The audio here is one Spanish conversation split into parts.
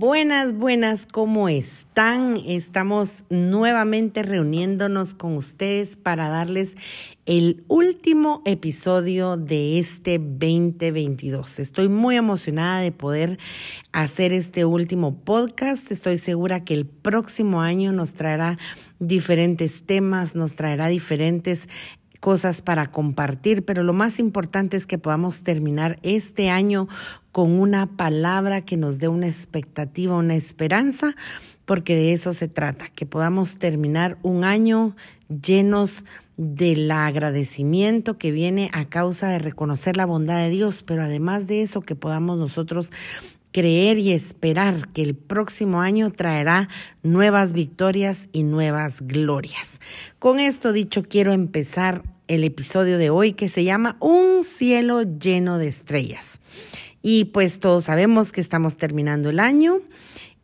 Buenas, buenas, ¿cómo están? Estamos nuevamente reuniéndonos con ustedes para darles el último episodio de este 2022. Estoy muy emocionada de poder hacer este último podcast. Estoy segura que el próximo año nos traerá diferentes temas, nos traerá diferentes cosas para compartir, pero lo más importante es que podamos terminar este año con una palabra que nos dé una expectativa, una esperanza, porque de eso se trata, que podamos terminar un año llenos del agradecimiento que viene a causa de reconocer la bondad de Dios, pero además de eso que podamos nosotros creer y esperar que el próximo año traerá nuevas victorias y nuevas glorias. Con esto dicho, quiero empezar el episodio de hoy que se llama Un cielo lleno de estrellas. Y pues todos sabemos que estamos terminando el año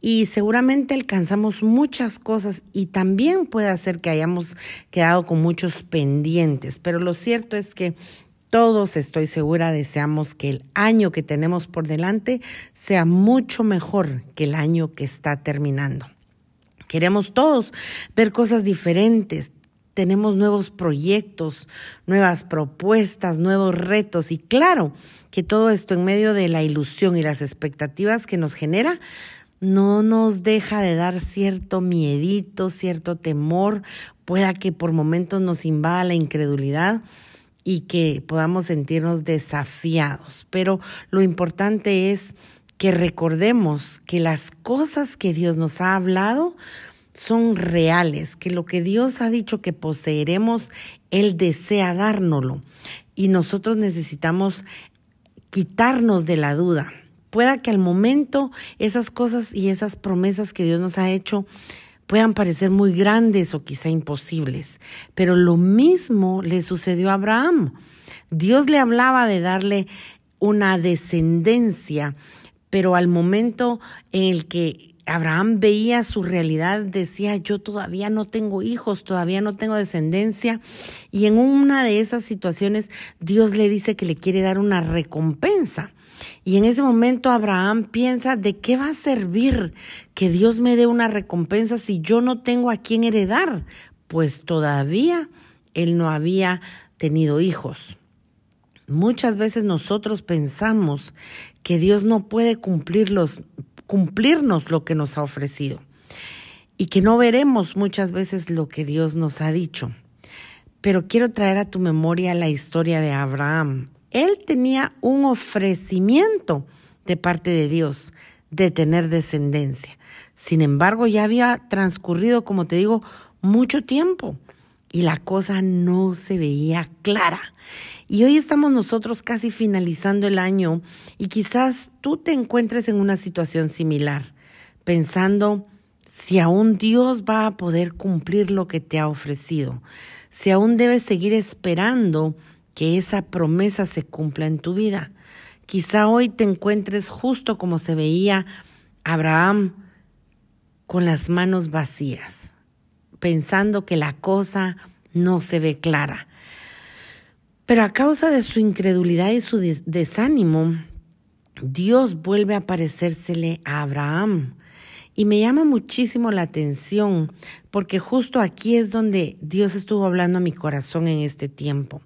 y seguramente alcanzamos muchas cosas y también puede hacer que hayamos quedado con muchos pendientes, pero lo cierto es que todos, estoy segura, deseamos que el año que tenemos por delante sea mucho mejor que el año que está terminando. Queremos todos ver cosas diferentes, tenemos nuevos proyectos, nuevas propuestas, nuevos retos y claro que todo esto en medio de la ilusión y las expectativas que nos genera no nos deja de dar cierto miedito, cierto temor, pueda que por momentos nos invada la incredulidad y que podamos sentirnos desafiados. Pero lo importante es que recordemos que las cosas que Dios nos ha hablado son reales, que lo que Dios ha dicho que poseeremos, Él desea dárnoslo. Y nosotros necesitamos quitarnos de la duda. Pueda que al momento esas cosas y esas promesas que Dios nos ha hecho puedan parecer muy grandes o quizá imposibles. Pero lo mismo le sucedió a Abraham. Dios le hablaba de darle una descendencia, pero al momento en el que Abraham veía su realidad, decía, yo todavía no tengo hijos, todavía no tengo descendencia. Y en una de esas situaciones, Dios le dice que le quiere dar una recompensa. Y en ese momento Abraham piensa, ¿de qué va a servir que Dios me dé una recompensa si yo no tengo a quién heredar? Pues todavía él no había tenido hijos. Muchas veces nosotros pensamos que Dios no puede cumplirlos, cumplirnos lo que nos ha ofrecido y que no veremos muchas veces lo que Dios nos ha dicho. Pero quiero traer a tu memoria la historia de Abraham él tenía un ofrecimiento de parte de Dios de tener descendencia. Sin embargo, ya había transcurrido, como te digo, mucho tiempo y la cosa no se veía clara. Y hoy estamos nosotros casi finalizando el año y quizás tú te encuentres en una situación similar, pensando si aún Dios va a poder cumplir lo que te ha ofrecido, si aún debes seguir esperando que esa promesa se cumpla en tu vida. Quizá hoy te encuentres justo como se veía Abraham con las manos vacías, pensando que la cosa no se ve clara. Pero a causa de su incredulidad y su desánimo, Dios vuelve a aparecérsele a Abraham. Y me llama muchísimo la atención porque justo aquí es donde Dios estuvo hablando a mi corazón en este tiempo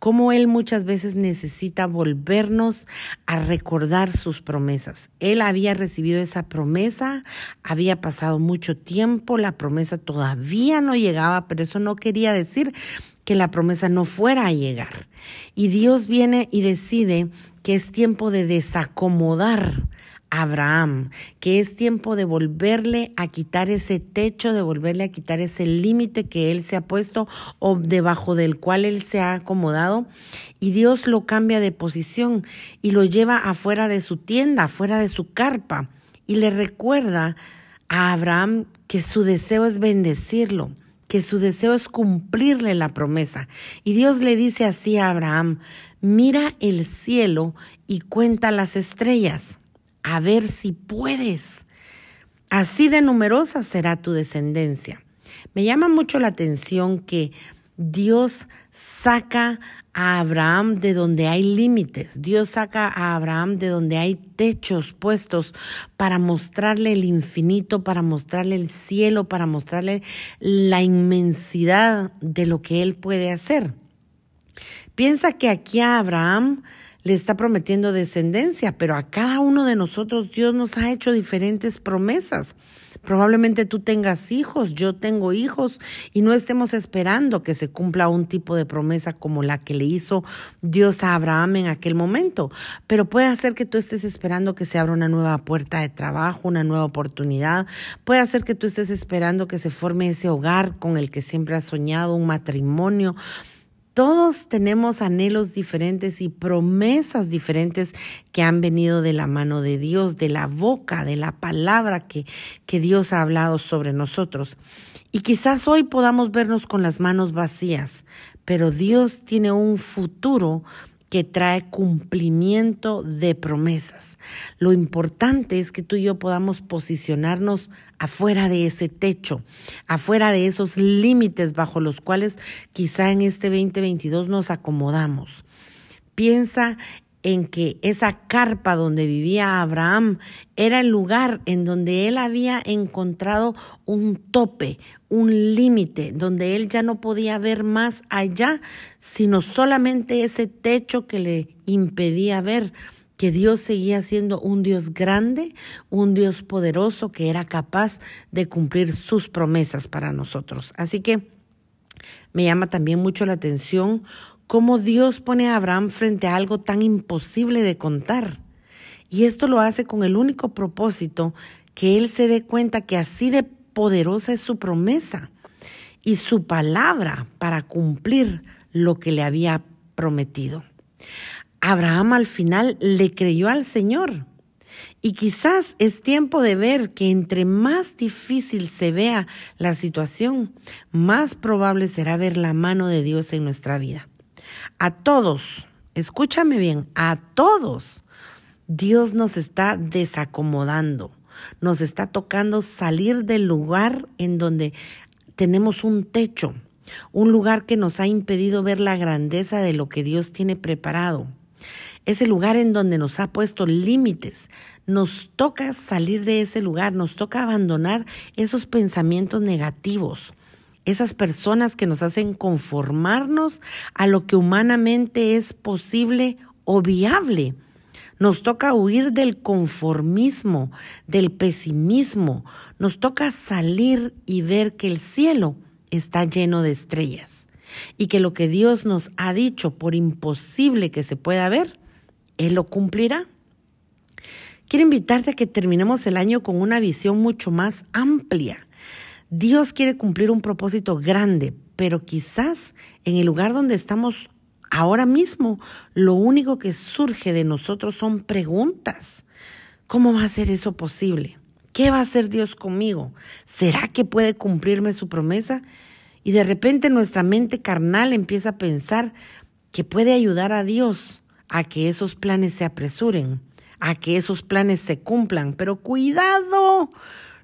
cómo Él muchas veces necesita volvernos a recordar sus promesas. Él había recibido esa promesa, había pasado mucho tiempo, la promesa todavía no llegaba, pero eso no quería decir que la promesa no fuera a llegar. Y Dios viene y decide que es tiempo de desacomodar Abraham, que es tiempo de volverle a quitar ese techo, de volverle a quitar ese límite que él se ha puesto o debajo del cual él se ha acomodado. Y Dios lo cambia de posición y lo lleva afuera de su tienda, afuera de su carpa. Y le recuerda a Abraham que su deseo es bendecirlo, que su deseo es cumplirle la promesa. Y Dios le dice así a Abraham, mira el cielo y cuenta las estrellas a ver si puedes. Así de numerosa será tu descendencia. Me llama mucho la atención que Dios saca a Abraham de donde hay límites. Dios saca a Abraham de donde hay techos puestos para mostrarle el infinito, para mostrarle el cielo, para mostrarle la inmensidad de lo que él puede hacer. Piensa que aquí a Abraham le está prometiendo descendencia, pero a cada uno de nosotros Dios nos ha hecho diferentes promesas. Probablemente tú tengas hijos, yo tengo hijos y no estemos esperando que se cumpla un tipo de promesa como la que le hizo Dios a Abraham en aquel momento, pero puede hacer que tú estés esperando que se abra una nueva puerta de trabajo, una nueva oportunidad, puede hacer que tú estés esperando que se forme ese hogar con el que siempre has soñado, un matrimonio. Todos tenemos anhelos diferentes y promesas diferentes que han venido de la mano de Dios, de la boca, de la palabra que, que Dios ha hablado sobre nosotros. Y quizás hoy podamos vernos con las manos vacías, pero Dios tiene un futuro que trae cumplimiento de promesas. Lo importante es que tú y yo podamos posicionarnos afuera de ese techo, afuera de esos límites bajo los cuales quizá en este 2022 nos acomodamos. Piensa en que esa carpa donde vivía Abraham era el lugar en donde él había encontrado un tope, un límite, donde él ya no podía ver más allá, sino solamente ese techo que le impedía ver que Dios seguía siendo un Dios grande, un Dios poderoso que era capaz de cumplir sus promesas para nosotros. Así que me llama también mucho la atención cómo Dios pone a Abraham frente a algo tan imposible de contar. Y esto lo hace con el único propósito que él se dé cuenta que así de poderosa es su promesa y su palabra para cumplir lo que le había prometido. Abraham al final le creyó al Señor. Y quizás es tiempo de ver que entre más difícil se vea la situación, más probable será ver la mano de Dios en nuestra vida. A todos, escúchame bien, a todos, Dios nos está desacomodando, nos está tocando salir del lugar en donde tenemos un techo, un lugar que nos ha impedido ver la grandeza de lo que Dios tiene preparado. Ese lugar en donde nos ha puesto límites. Nos toca salir de ese lugar, nos toca abandonar esos pensamientos negativos esas personas que nos hacen conformarnos a lo que humanamente es posible o viable. Nos toca huir del conformismo, del pesimismo. Nos toca salir y ver que el cielo está lleno de estrellas y que lo que Dios nos ha dicho, por imposible que se pueda ver, Él lo cumplirá. Quiero invitarte a que terminemos el año con una visión mucho más amplia Dios quiere cumplir un propósito grande, pero quizás en el lugar donde estamos ahora mismo, lo único que surge de nosotros son preguntas. ¿Cómo va a ser eso posible? ¿Qué va a hacer Dios conmigo? ¿Será que puede cumplirme su promesa? Y de repente nuestra mente carnal empieza a pensar que puede ayudar a Dios a que esos planes se apresuren, a que esos planes se cumplan. Pero cuidado,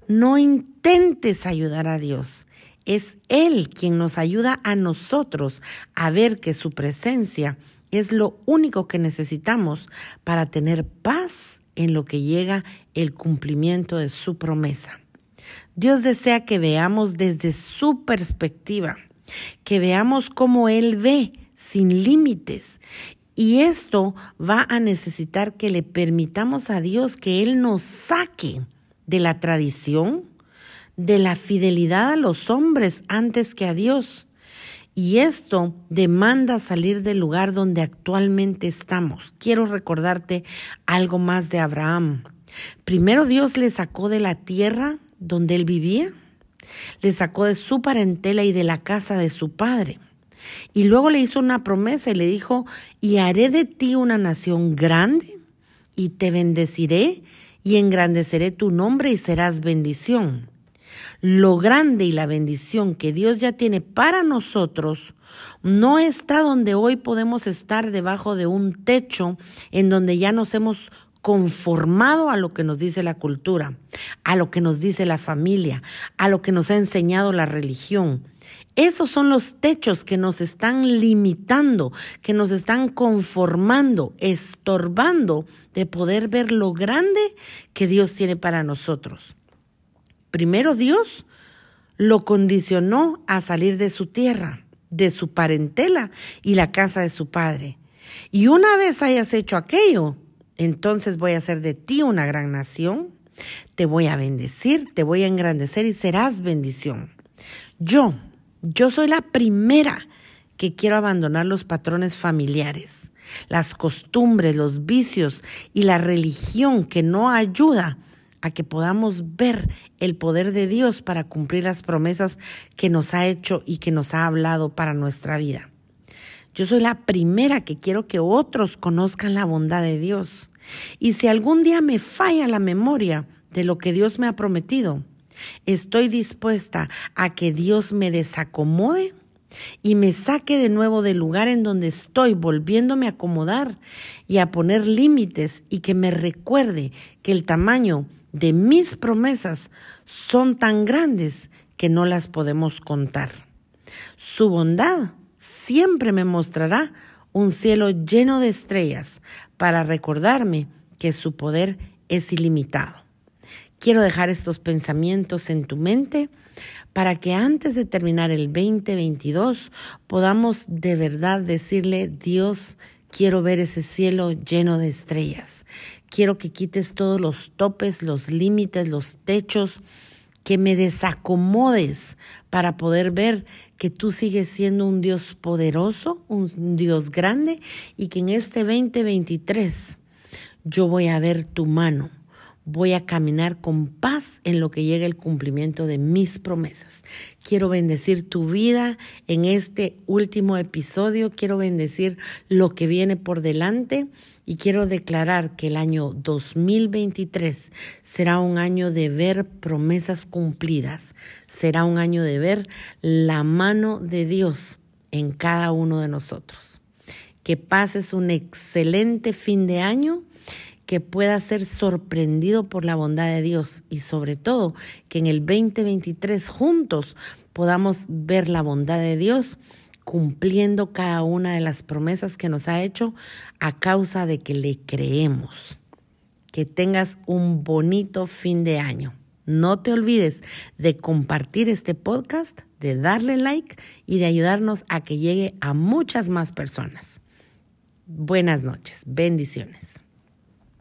no intentes ayudar a Dios. Es Él quien nos ayuda a nosotros a ver que su presencia es lo único que necesitamos para tener paz en lo que llega el cumplimiento de su promesa. Dios desea que veamos desde su perspectiva, que veamos cómo Él ve sin límites. Y esto va a necesitar que le permitamos a Dios que Él nos saque de la tradición, de la fidelidad a los hombres antes que a Dios. Y esto demanda salir del lugar donde actualmente estamos. Quiero recordarte algo más de Abraham. Primero Dios le sacó de la tierra donde él vivía, le sacó de su parentela y de la casa de su padre. Y luego le hizo una promesa y le dijo, y haré de ti una nación grande y te bendeciré y engrandeceré tu nombre y serás bendición. Lo grande y la bendición que Dios ya tiene para nosotros no está donde hoy podemos estar debajo de un techo en donde ya nos hemos conformado a lo que nos dice la cultura, a lo que nos dice la familia, a lo que nos ha enseñado la religión. Esos son los techos que nos están limitando, que nos están conformando, estorbando de poder ver lo grande que Dios tiene para nosotros. Primero Dios lo condicionó a salir de su tierra, de su parentela y la casa de su padre. Y una vez hayas hecho aquello, entonces voy a hacer de ti una gran nación, te voy a bendecir, te voy a engrandecer y serás bendición. Yo, yo soy la primera que quiero abandonar los patrones familiares, las costumbres, los vicios y la religión que no ayuda a que podamos ver el poder de Dios para cumplir las promesas que nos ha hecho y que nos ha hablado para nuestra vida. Yo soy la primera que quiero que otros conozcan la bondad de Dios. Y si algún día me falla la memoria de lo que Dios me ha prometido, estoy dispuesta a que Dios me desacomode y me saque de nuevo del lugar en donde estoy, volviéndome a acomodar y a poner límites y que me recuerde que el tamaño de mis promesas son tan grandes que no las podemos contar. Su bondad siempre me mostrará un cielo lleno de estrellas para recordarme que su poder es ilimitado. Quiero dejar estos pensamientos en tu mente para que antes de terminar el 2022 podamos de verdad decirle, Dios, quiero ver ese cielo lleno de estrellas. Quiero que quites todos los topes, los límites, los techos, que me desacomodes para poder ver que tú sigues siendo un Dios poderoso, un Dios grande y que en este 2023 yo voy a ver tu mano voy a caminar con paz en lo que llegue el cumplimiento de mis promesas. Quiero bendecir tu vida en este último episodio, quiero bendecir lo que viene por delante y quiero declarar que el año 2023 será un año de ver promesas cumplidas, será un año de ver la mano de Dios en cada uno de nosotros. Que pases un excelente fin de año que pueda ser sorprendido por la bondad de Dios y sobre todo que en el 2023 juntos podamos ver la bondad de Dios cumpliendo cada una de las promesas que nos ha hecho a causa de que le creemos. Que tengas un bonito fin de año. No te olvides de compartir este podcast, de darle like y de ayudarnos a que llegue a muchas más personas. Buenas noches, bendiciones.